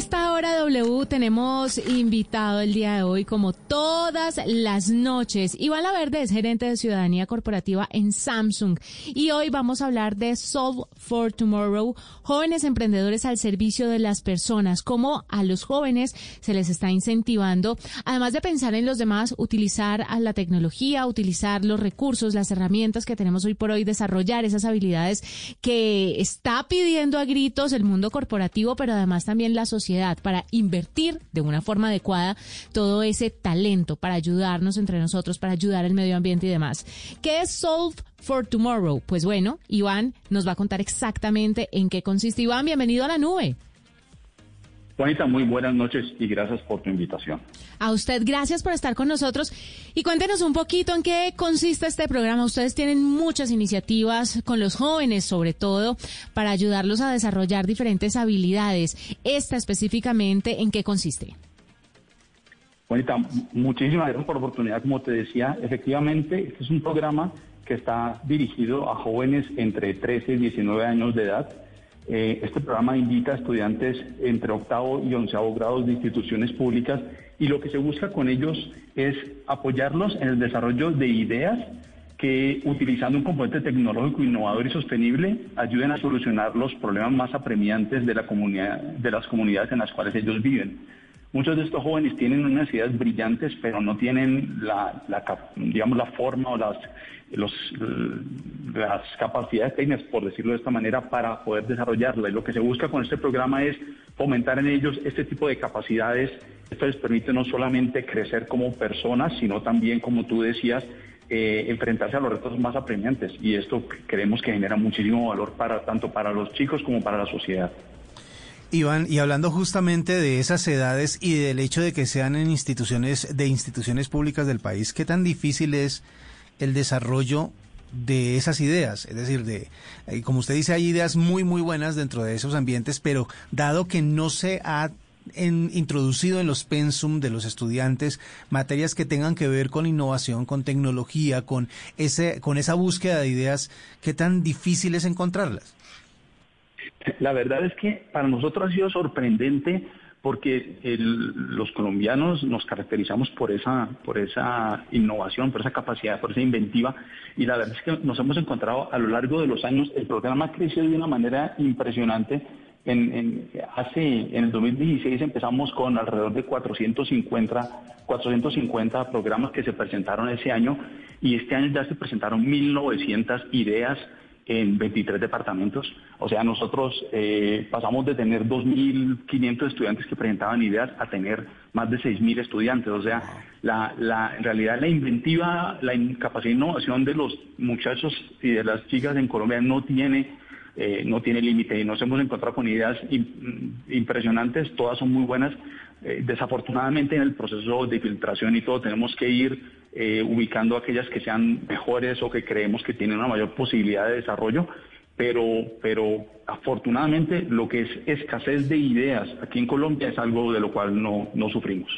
esta hora W tenemos invitado el día de hoy, como todas las noches, Iván Laverde es gerente de ciudadanía corporativa en Samsung. Y hoy vamos a hablar de Solve for Tomorrow, jóvenes emprendedores al servicio de las personas, cómo a los jóvenes se les está incentivando, además de pensar en los demás, utilizar a la tecnología, utilizar los recursos, las herramientas que tenemos hoy por hoy, desarrollar esas habilidades que está pidiendo a gritos el mundo corporativo, pero además también la sociedad para invertir de una forma adecuada todo ese talento para ayudarnos entre nosotros, para ayudar al medio ambiente y demás. ¿Qué es Solve for Tomorrow? Pues bueno, Iván nos va a contar exactamente en qué consiste. Iván, bienvenido a la nube. Juanita, muy buenas noches y gracias por tu invitación. A usted, gracias por estar con nosotros. Y cuéntenos un poquito en qué consiste este programa. Ustedes tienen muchas iniciativas con los jóvenes, sobre todo, para ayudarlos a desarrollar diferentes habilidades. Esta específicamente, ¿en qué consiste? Juanita, muchísimas gracias por la oportunidad. Como te decía, efectivamente, este es un programa que está dirigido a jóvenes entre 13 y 19 años de edad eh, este programa invita a estudiantes entre octavo y onceavo grados de instituciones públicas y lo que se busca con ellos es apoyarlos en el desarrollo de ideas que utilizando un componente tecnológico innovador y sostenible ayuden a solucionar los problemas más apremiantes de la comunidad de las comunidades en las cuales ellos viven. Muchos de estos jóvenes tienen unas ideas brillantes, pero no tienen la, digamos, la forma o las, las capacidades técnicas, por decirlo de esta manera, para poder desarrollarla. Y lo que se busca con este programa es fomentar en ellos este tipo de capacidades. Esto les permite no solamente crecer como personas, sino también, como tú decías, eh, enfrentarse a los retos más apremiantes. Y esto creemos que genera muchísimo valor para tanto para los chicos como para la sociedad. Iván, y hablando justamente de esas edades y del hecho de que sean en instituciones de instituciones públicas del país, ¿qué tan difícil es el desarrollo de esas ideas? Es decir, de eh, como usted dice, hay ideas muy muy buenas dentro de esos ambientes, pero dado que no se ha introducido en los pensum de los estudiantes materias que tengan que ver con innovación, con tecnología, con ese con esa búsqueda de ideas, ¿qué tan difícil es encontrarlas? La verdad es que para nosotros ha sido sorprendente porque los colombianos nos caracterizamos por esa, por esa innovación, por esa capacidad, por esa inventiva, y la verdad es que nos hemos encontrado a lo largo de los años, el programa ha crecido de una manera impresionante. En, hace, en el 2016 empezamos con alrededor de 450, 450 programas que se presentaron ese año, y este año ya se presentaron 1.900 ideas en 23 departamentos. O sea, nosotros eh, pasamos de tener 2.500 estudiantes que presentaban ideas a tener más de 6.000 estudiantes. O sea, la, la, en realidad la inventiva, la capacidad de innovación de los muchachos y de las chicas en Colombia no tiene eh, no tiene límite y nos hemos encontrado con ideas impresionantes, todas son muy buenas. Eh, desafortunadamente en el proceso de filtración y todo tenemos que ir eh, ubicando aquellas que sean mejores o que creemos que tienen una mayor posibilidad de desarrollo, pero, pero afortunadamente lo que es escasez de ideas aquí en Colombia es algo de lo cual no, no sufrimos.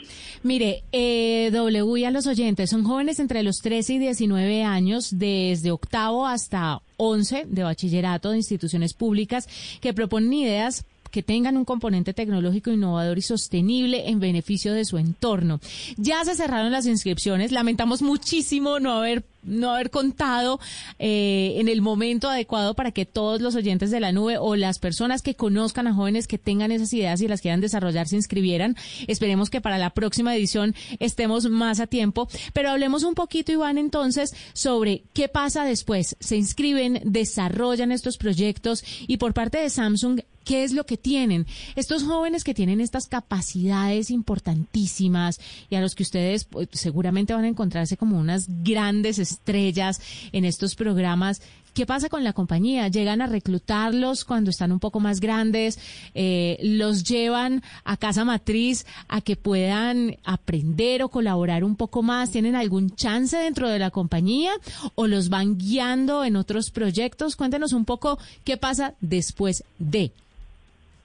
Mire, eh, W a los oyentes, son jóvenes entre los 13 y 19 años, desde octavo hasta 11 de bachillerato de instituciones públicas, que proponen ideas que tengan un componente tecnológico innovador y sostenible en beneficio de su entorno. Ya se cerraron las inscripciones. Lamentamos muchísimo no haber no haber contado eh, en el momento adecuado para que todos los oyentes de la nube o las personas que conozcan a jóvenes que tengan esas ideas y las quieran desarrollar se inscribieran. Esperemos que para la próxima edición estemos más a tiempo. Pero hablemos un poquito, Iván, entonces, sobre qué pasa después. Se inscriben, desarrollan estos proyectos y por parte de Samsung, ¿Qué es lo que tienen? Estos jóvenes que tienen estas capacidades importantísimas y a los que ustedes pues, seguramente van a encontrarse como unas grandes estrellas en estos programas. ¿Qué pasa con la compañía? ¿Llegan a reclutarlos cuando están un poco más grandes? Eh, ¿Los llevan a casa matriz a que puedan aprender o colaborar un poco más? ¿Tienen algún chance dentro de la compañía o los van guiando en otros proyectos? Cuéntenos un poco qué pasa después de.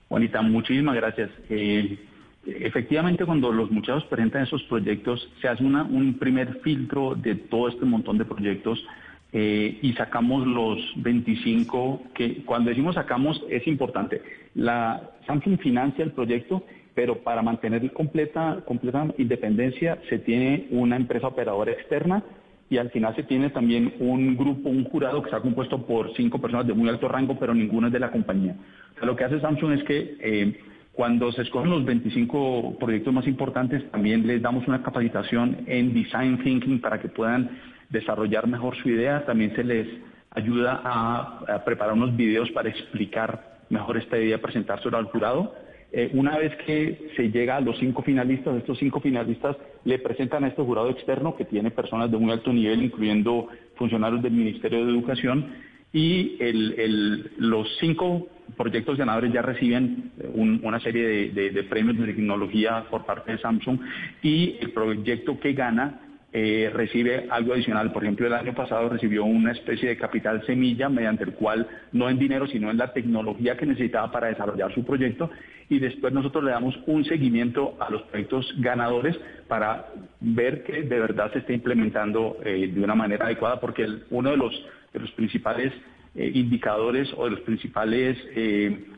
Juanita, muchísimas gracias. Eh, efectivamente, cuando los muchachos presentan esos proyectos, se hace un primer filtro de todo este montón de proyectos eh, y sacamos los 25, que cuando decimos sacamos es importante. La Samsung financia el proyecto pero para mantener completa, independencia se tiene una empresa operadora externa y al final se tiene también un grupo, un jurado que está compuesto por cinco personas de muy alto rango, pero ninguna es de la compañía. lo que hace Samsung es que eh, cuando se escogen los 25 proyectos más importantes, también les damos una capacitación en design thinking para que puedan desarrollar mejor su idea. También se les ayuda a, preparar unos videos para explicar mejor esta idea, presentárselo al jurado. Eh, una vez que se llega a los cinco finalistas, estos cinco finalistas le presentan a este jurado externo que tiene personas de muy alto nivel, incluyendo funcionarios del Ministerio de Educación, y los cinco proyectos ganadores ya reciben una serie de premios de tecnología por parte de Samsung y el proyecto que gana eh, recibe algo adicional. Por ejemplo, el año pasado recibió una especie de capital semilla mediante el cual, no en dinero, sino en la tecnología que necesitaba para desarrollar su proyecto. Y después nosotros le damos un seguimiento a los proyectos ganadores para ver que de verdad se esté implementando eh, de una manera adecuada, porque uno de los, principales eh, indicadores o de los principales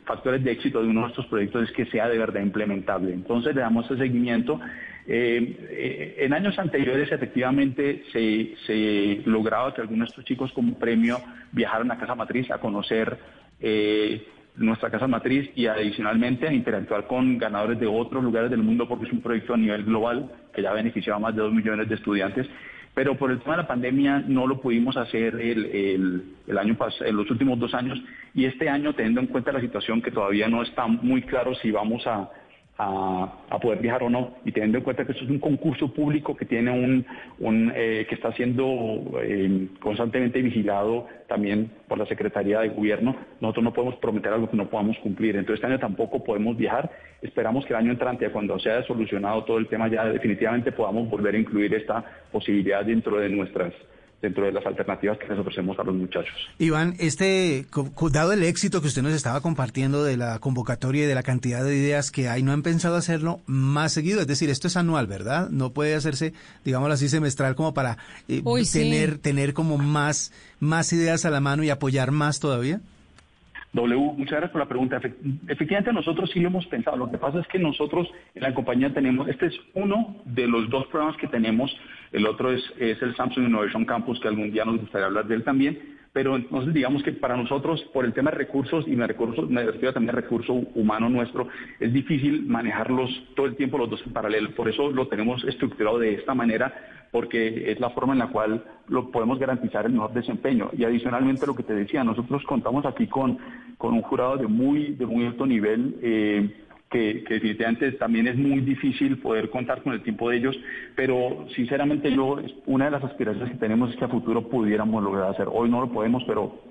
factores de éxito de uno de nuestros proyectos es que sea de verdad implementable. Entonces le damos ese seguimiento eh, eh, en años anteriores, efectivamente, se, lograba que algunos de estos chicos como premio viajaran a Casa Matriz a conocer eh, nuestra Casa Matriz y adicionalmente a interactuar con ganadores de otros lugares del mundo porque es un proyecto a nivel global que ya beneficiaba a más de dos millones de estudiantes. Pero por el tema de la pandemia no lo pudimos hacer el, el año en los últimos dos años y este año, teniendo en cuenta la situación que todavía no está muy claro si vamos a a, poder viajar o no y teniendo en cuenta que esto es un concurso público que tiene un, un eh, que está siendo eh, constantemente vigilado también por la Secretaría de Gobierno, nosotros no podemos prometer algo que no podamos cumplir. Entonces este año tampoco podemos viajar. Esperamos que el año entrante, cuando se haya solucionado todo el tema, ya definitivamente podamos volver a incluir esta posibilidad dentro de nuestras dentro de las alternativas que les ofrecemos a los muchachos. Iván, este, dado el éxito que usted nos estaba compartiendo de la convocatoria y de la cantidad de ideas que hay, ¿no han pensado hacerlo más seguido? Es decir, esto es anual, ¿verdad? No puede hacerse, digámoslo así, semestral como para eh, tener, tener como más, más ideas a la mano y apoyar más todavía. W, muchas gracias por la pregunta. Efectivamente, nosotros sí lo hemos pensado. Lo que pasa es que nosotros en la compañía tenemos, este es uno de los dos programas que tenemos, el otro es, es el Samsung Innovation Campus, que algún día nos gustaría hablar de él también pero entonces digamos que para nosotros, por el tema de recursos, y me, recursos, me refiero también al recurso humano nuestro, es difícil manejarlos todo el tiempo los dos en paralelo. Por eso lo tenemos estructurado de esta manera, porque es la forma en la cual lo podemos garantizar el mejor desempeño. Y adicionalmente lo que te decía, nosotros contamos aquí con, con un jurado de muy, de muy alto nivel. Eh, que, definitivamente también es muy difícil poder contar con el tiempo de ellos, pero sinceramente yo, una de las aspiraciones que tenemos es que a futuro pudiéramos lograr hacer. Hoy no lo podemos, pero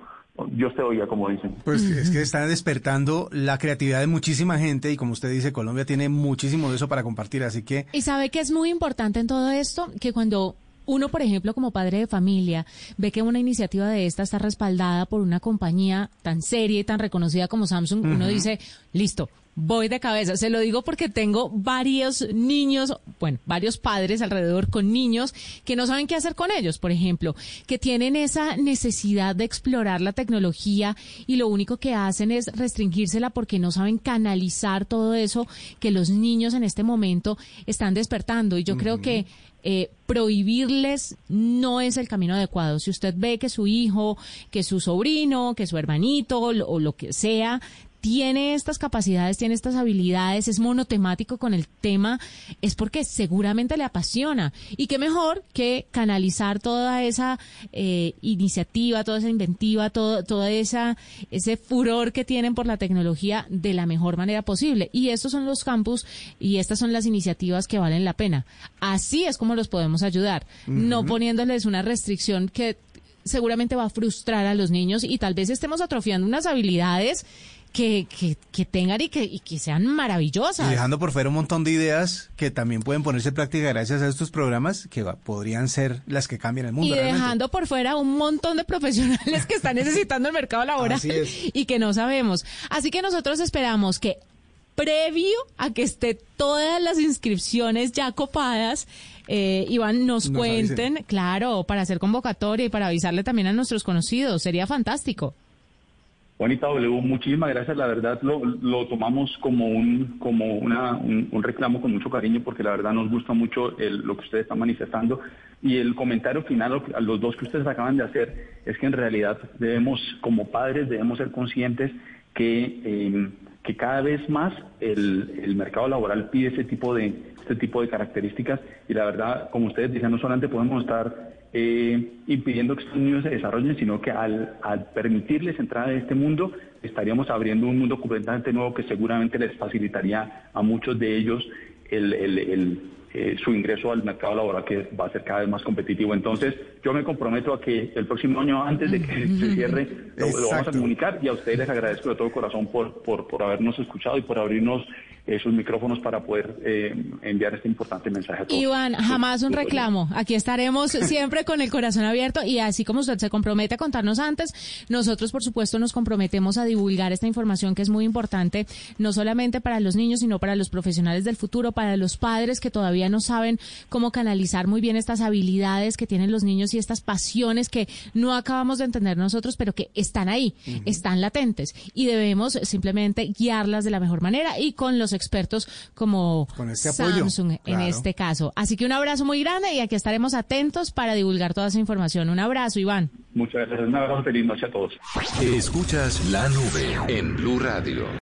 Dios te oiga, como dicen. Pues es que están despertando la creatividad de muchísima gente y como usted dice, Colombia tiene muchísimo de eso para compartir, así que... Y sabe que es muy importante en todo esto, que cuando uno, por ejemplo, como padre de familia, ve que una iniciativa de esta está respaldada por una compañía tan seria y tan reconocida como Samsung, uno dice, listo, voy de cabeza. Se lo digo porque tengo varios niños, bueno, varios padres alrededor con niños que no saben qué hacer con ellos, por ejemplo, que tienen esa necesidad de explorar la tecnología y lo único que hacen es restringírsela porque no saben canalizar todo eso que los niños en este momento están despertando. Y yo creo que eh, prohibirles no es el camino adecuado. Si usted ve que su hijo, que su sobrino, que su hermanito o lo que sea tiene estas capacidades, tiene estas habilidades, es monotemático con el tema, es porque seguramente le apasiona. Y qué mejor que canalizar toda esa eh, iniciativa, toda esa inventiva, todo, toda esa ese furor que tienen por la tecnología de la mejor manera posible. Y estos son los campus y estas son las iniciativas que valen la pena. Así es como los podemos ayudar, no poniéndoles una restricción que seguramente va a frustrar a los niños y tal vez estemos atrofiando unas habilidades que, que, tengan y que, y que sean maravillosas. Y dejando por fuera un montón de ideas que también pueden ponerse en práctica gracias a estos programas que podrían ser las que cambian el mundo. Y dejando por fuera un montón de profesionales que están necesitando el mercado laboral y que no sabemos. Así que nosotros esperamos que previo a que esté todas las inscripciones ya copadas, eh, Iván, nos, cuenten, claro, para hacer convocatoria y para avisarle también a nuestros conocidos. Sería fantástico. Juanita W, muchísimas gracias. La verdad lo, lo tomamos como un como una, un, reclamo con mucho cariño porque la verdad nos gusta mucho lo que ustedes están manifestando. Y el comentario final a los dos que ustedes acaban de hacer es que en realidad debemos, como padres, debemos ser conscientes que, eh, que cada vez más el, el mercado laboral pide ese tipo de este tipo de características y la verdad, como ustedes dicen, no solamente podemos estar eh, impidiendo que estos niños se desarrollen, sino que al, permitirles entrar en este mundo, estaríamos abriendo un mundo completamente nuevo que seguramente les facilitaría a muchos de ellos el, el eh, su ingreso al mercado laboral que va a ser cada vez más competitivo. Entonces, yo me comprometo a que el próximo año, antes de que se cierre, lo, vamos a comunicar y a ustedes les agradezco de todo corazón por, por, por habernos escuchado y por abrirnos esos micrófonos para poder eh, enviar este importante mensaje a todos. Iván, jamás un reclamo. Aquí estaremos siempre con el corazón abierto y así como usted se compromete a contarnos antes, nosotros por supuesto nos comprometemos a divulgar esta información que es muy importante, no solamente para los niños, sino para los profesionales del futuro, para los padres que todavía no saben cómo canalizar muy bien estas habilidades que tienen los niños y estas pasiones que no acabamos de entender nosotros, pero que están ahí, están latentes y debemos simplemente guiarlas de la mejor manera y con los expertos como este Samsung en este caso. Así que un abrazo muy grande y aquí estaremos atentos para divulgar toda esa información. Un abrazo, Iván. Muchas gracias. Un abrazo. Feliz noche a todos. Escuchas la nube en Blue Radio.